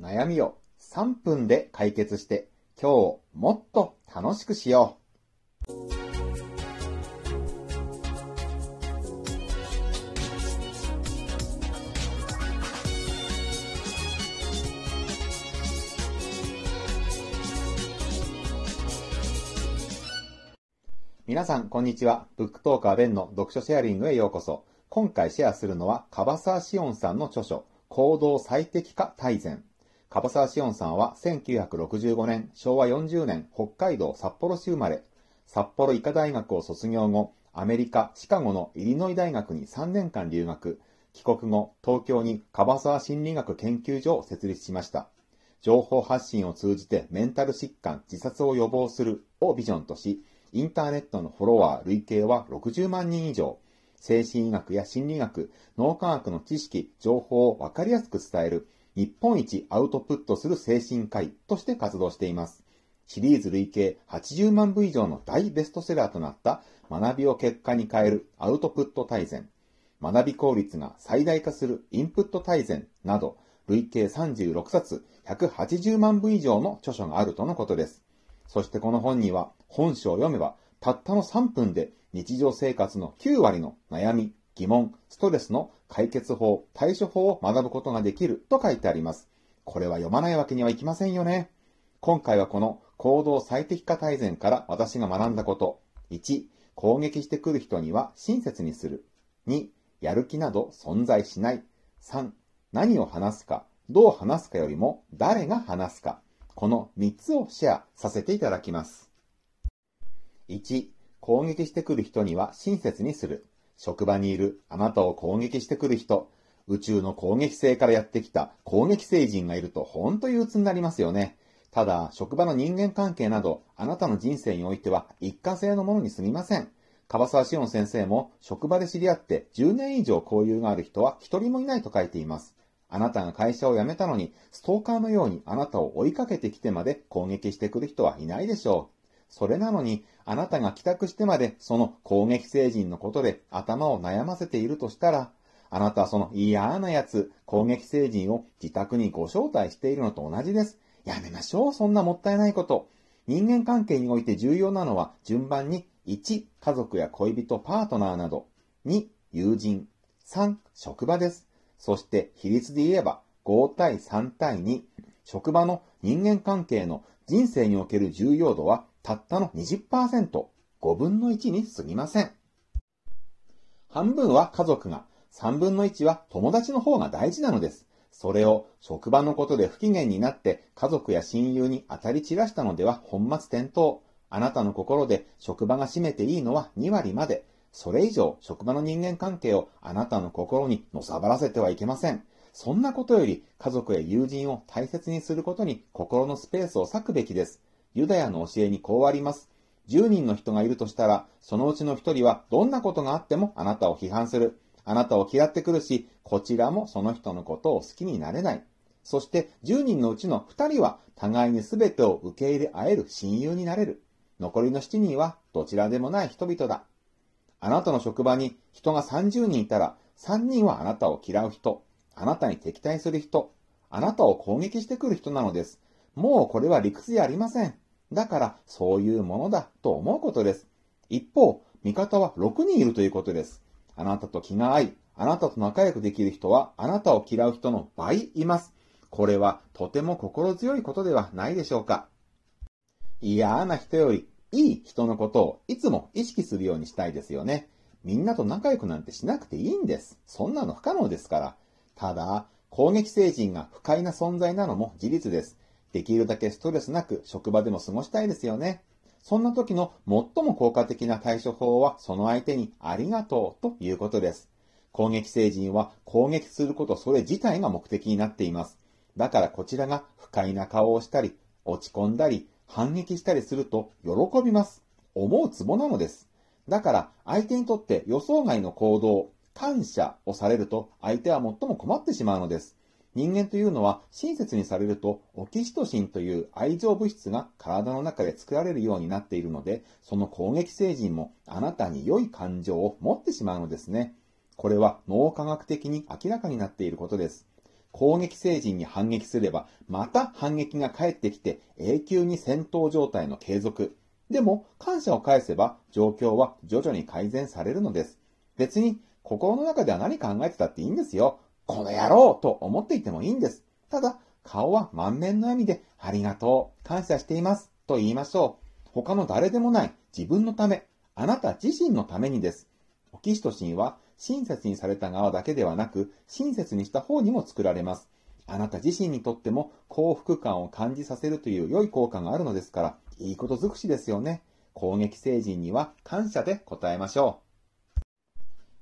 悩みを3分で解決して今日をもっと楽しくしよう。皆さん、こんにちは。ブックトーカーベンの読書シェアリングへようこそ。今回シェアするのは、樺沢志音さんの著書、行動最適化大全。樺沢志音さんは1965年、昭和40年、北海道札幌市生まれ。札幌医科大学を卒業後、アメリカ・シカゴのイリノイ大学に3年間留学。帰国後、東京に樺沢心理学研究所を設立しました。情報発信を通じてメンタル疾患、自殺を予防するをビジョンとし、インターネットのフォロワー累計は60万人以上、精神医学や心理学、脳科学の知識、情報をわかりやすく伝える、日本一アウトプットする精神科医として活動しています。シリーズ累計80万部以上の大ベストセラーとなった学びを結果に変えるアウトプット大全、学び効率が最大化するインプット大全など、累計36冊180万部以上の著書があるとのことです。そしてこの本には本書を読めばたったの3分で日常生活の9割の悩み、疑問、ストレスの解決法、対処法を学ぶことができると書いてあります。これは読まないわけにはいきませんよね。今回はこの行動最適化大全から私が学んだこと。1、攻撃してくる人には親切にする。2、やる気など存在しない。3、何を話すか、どう話すかよりも誰が話すか。この3つをシェアさせていただきます。1、攻撃してくる人には親切にする。職場にいるあなたを攻撃してくる人、宇宙の攻撃性からやってきた攻撃星人がいると本当憂鬱になりますよね。ただ、職場の人間関係など、あなたの人生においては一過性のものに過ぎません。樺沢志音先生も職場で知り合って10年以上交友がある人は一人もいないと書いています。あなたが会社を辞めたのに、ストーカーのようにあなたを追いかけてきてまで攻撃してくる人はいないでしょう。それなのに、あなたが帰宅してまでその攻撃成人のことで頭を悩ませているとしたら、あなたはその嫌な奴、攻撃成人を自宅にご招待しているのと同じです。やめましょう、そんなもったいないこと。人間関係において重要なのは順番に1、家族や恋人、パートナーなど、2、友人、3、職場です。そして比率で言えば5対3対2、職場の人間関係の人生における重要度はたったの20%、5分の1に過ぎません。半分は家族が、3分の1は友達の方が大事なのです。それを職場のことで不機嫌になって家族や親友に当たり散らしたのでは本末転倒。あなたの心で職場が占めていいのは2割まで。それ以上、職場の人間関係をあなたの心にのさばらせてはいけません。そんなことより、家族や友人を大切にすることに心のスペースを割くべきです。ユダヤの教えにこうあります。10人の人がいるとしたら、そのうちの1人はどんなことがあってもあなたを批判する。あなたを嫌ってくるし、こちらもその人のことを好きになれない。そして10人のうちの2人は互いに全てを受け入れ合える親友になれる。残りの7人はどちらでもない人々だ。あなたの職場に人が30人いたら、3人はあなたを嫌う人、あなたに敵対する人、あなたを攻撃してくる人なのです。もうこれは理屈じゃありません。だからそういうものだと思うことです。一方、味方は6人いるということです。あなたと気が合い、あなたと仲良くできる人はあなたを嫌う人の倍います。これはとても心強いことではないでしょうか。嫌な人よりいい人のことをいつも意識するようにしたいですよね。みんなと仲良くなんてしなくていいんです。そんなの不可能ですから。ただ、攻撃成人が不快な存在なのも事実です。できるだけストレスなく職場でも過ごしたいですよね。そんな時の最も効果的な対処法はその相手にありがとうということです。攻撃成人は攻撃することそれ自体が目的になっています。だからこちらが不快な顔をしたり、落ち込んだり、反撃したりすると喜びます。思うツボなのです。だから相手にとって予想外の行動、感謝をされると相手は最も困ってしまうのです。人間というのは親切にされるとオキシトシンという愛情物質が体の中で作られるようになっているので、その攻撃成人もあなたに良い感情を持ってしまうのですね。これは脳科学的に明らかになっていることです。攻撃星人に反撃すれば、また反撃が返ってきて永久に戦闘状態の継続。でも、感謝を返せば状況は徐々に改善されるのです。別に、心の中では何考えてたっていいんですよ。この野郎と思っていてもいいんです。ただ、顔は満面の笑みで、ありがとう、感謝しています、と言いましょう。他の誰でもない自分のため、あなた自身のためにです。オキシトシンは親切にされた側だけではなく、親切にした方にも作られます。あなた自身にとっても幸福感を感じさせるという良い効果があるのですから、いいこと尽くしですよね。攻撃成人には感謝で答えましょ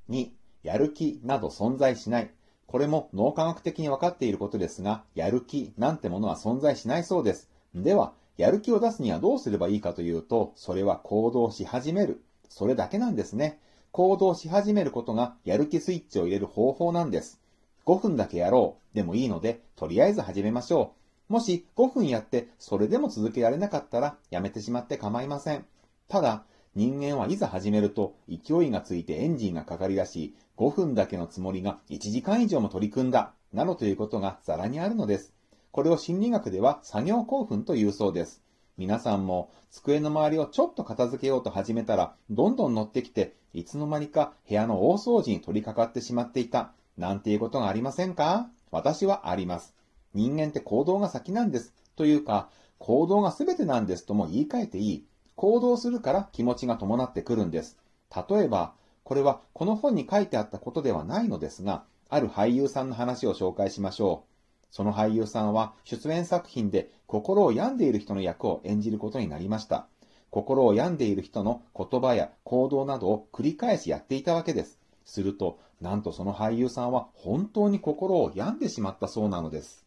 う。2、やる気など存在しない。これも脳科学的に分かっていることですが、やる気なんてものは存在しないそうです。では、やる気を出すにはどうすればいいかというと、それは行動し始める。それだけなんですね。行動し始めることがやる気スイッチを入れる方法なんです。5分だけやろうでもいいので、とりあえず始めましょう。もし5分やってそれでも続けられなかったらやめてしまって構いません。ただ、人間はいざ始めると勢いがついてエンジンがかかり出し、5分だけのつもりが1時間以上も取り組んだ、などということがざらにあるのです。これを心理学では作業興奮というそうです。皆さんも机の周りをちょっと片付けようと始めたら、どんどん乗ってきて、いつの間にか部屋の大掃除に取り掛かってしまっていた、なんていうことがありませんか？私はあります。人間って行動が先なんです。というか、行動が全てなんですとも言い換えていい。行動するから気持ちが伴ってくるんです。例えば、これはこの本に書いてあったことではないのですが、ある俳優さんの話を紹介しましょう。その俳優さんは出演作品で心を病んでいる人の役を演じることになりました。心を病んでいる人の言葉や行動などを繰り返しやっていたわけです。すると、なんとその俳優さんは本当に心を病んでしまったそうなのです。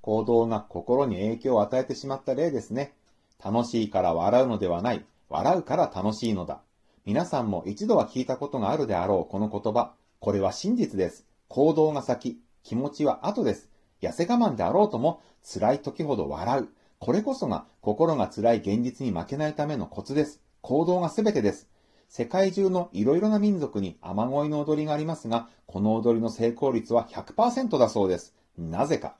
行動が心に影響を与えてしまった例ですね。楽しいから笑うのではない。笑うから楽しいのだ。皆さんも一度は聞いたことがあるであろうこの言葉。これは真実です。行動が先。気持ちは後です。痩せ我慢であろうとも、辛い時ほど笑う。これこそが心が辛い現実に負けないためのコツです。行動が全てです。世界中のいろいろな民族に雨乞いの踊りがありますが、この踊りの成功率は100%だそうです。なぜか。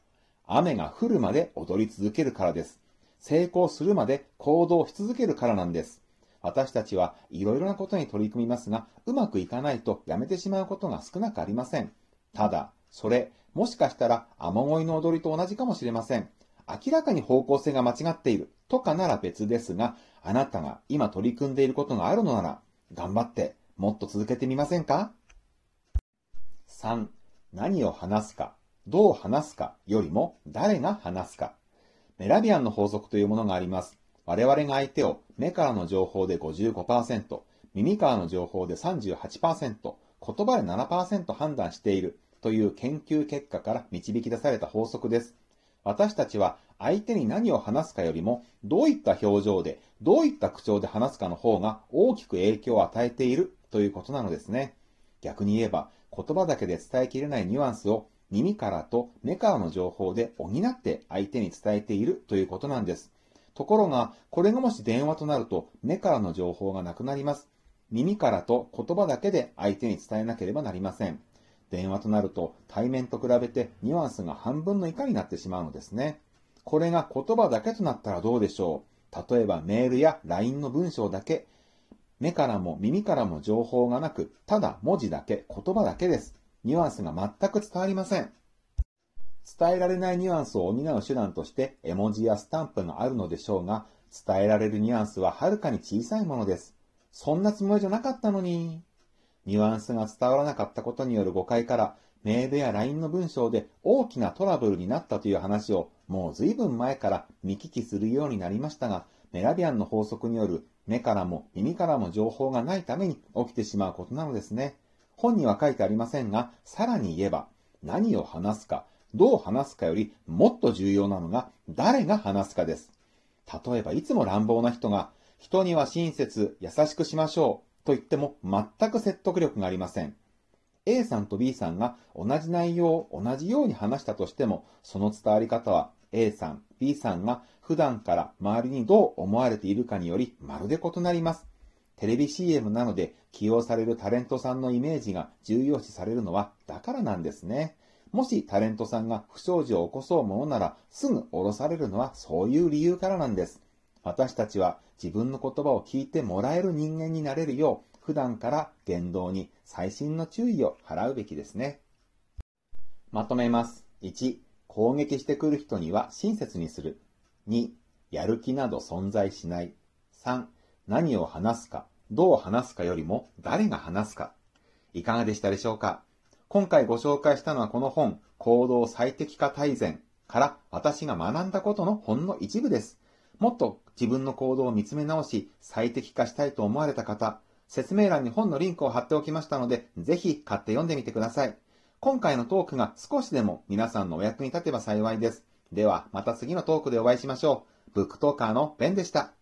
雨が降るまで踊り続けるからです。成功するまで行動し続けるからなんです。私たちはいろいろなことに取り組みますが、うまくいかないとやめてしまうことが少なくありません。ただ、それ、もしかしたら雨乞いの踊りと同じかもしれません。明らかに方向性が間違っているとかなら別ですが、あなたが今取り組んでいることがあるのなら、頑張ってもっと続けてみませんか ?3、何を話すか、どう話すかよりも誰が話すか。メラビアンの法則というものがあります。我々が相手を目からの情報で55%、耳からの情報で38%、言葉で7%判断しているという研究結果から導き出された法則です。私たちは相手に何を話すかよりも、どういった表情で、どういった口調で話すかの方が大きく影響を与えているということなのですね。逆に言えば、言葉だけで伝えきれないニュアンスを耳からと目からの情報で補って相手に伝えているということなんです。ところが、これがもし電話となると目からの情報がなくなります。耳からと言葉だけで相手に伝えなければなりません。電話となると対面と比べてニュアンスが半分の以下になってしまうのですね。これが言葉だけとなったらどうでしょう例えばメールや LINE の文章だけ、目からも耳からも情報がなく、ただ文字だけ、言葉だけです。ニュアンスが全く伝わりません。伝えられないニュアンスを補う手段として絵文字やスタンプがあるのでしょうが、伝えられるニュアンスははるかに小さいものです。そんなつもりじゃなかったのに。ニュアンスが伝わらなかったことによる誤解から、メールや LINE の文章で大きなトラブルになったという話をもう随分前から見聞きするようになりましたが、メラビアンの法則による目からも耳からも情報がないために起きてしまうことなのですね。本には書いてありませんが、さらに言えば、何を話すか、どう話すかよりもっと重要なのが誰が話すかです。例えばいつも乱暴な人が、人には親切、優しくしましょうと言っても全く説得力がありません。A さんと B さんが同じ内容を同じように話したとしても、その伝わり方は A さん、B さんが普段から周りにどう思われているかによりまるで異なります。テレビ CM なので起用されるタレントさんのイメージが重要視されるのはだからなんですね。もしタレントさんが不祥事を起こそうものなら、すぐ降ろされるのはそういう理由からなんです。私たちは自分の言葉を聞いてもらえる人間になれるよう、普段から言動に細心の注意を払うべきですね。まとめます。1、攻撃してくる人には親切にする。2、やる気など存在しない。3、何を話すか、どう話すかよりも誰が話すか。いかがでしたでしょうか？今回ご紹介したのはこの本、行動最適化大全から私が学んだことのほんの一部です。もっと自分の行動を見つめ直し、最適化したいと思われた方、説明欄に本のリンクを貼っておきましたので、ぜひ買って読んでみてください。今回のトークが少しでも皆さんのお役に立てば幸いです。では、また次のトークでお会いしましょう。ブックトーカーのベンでした。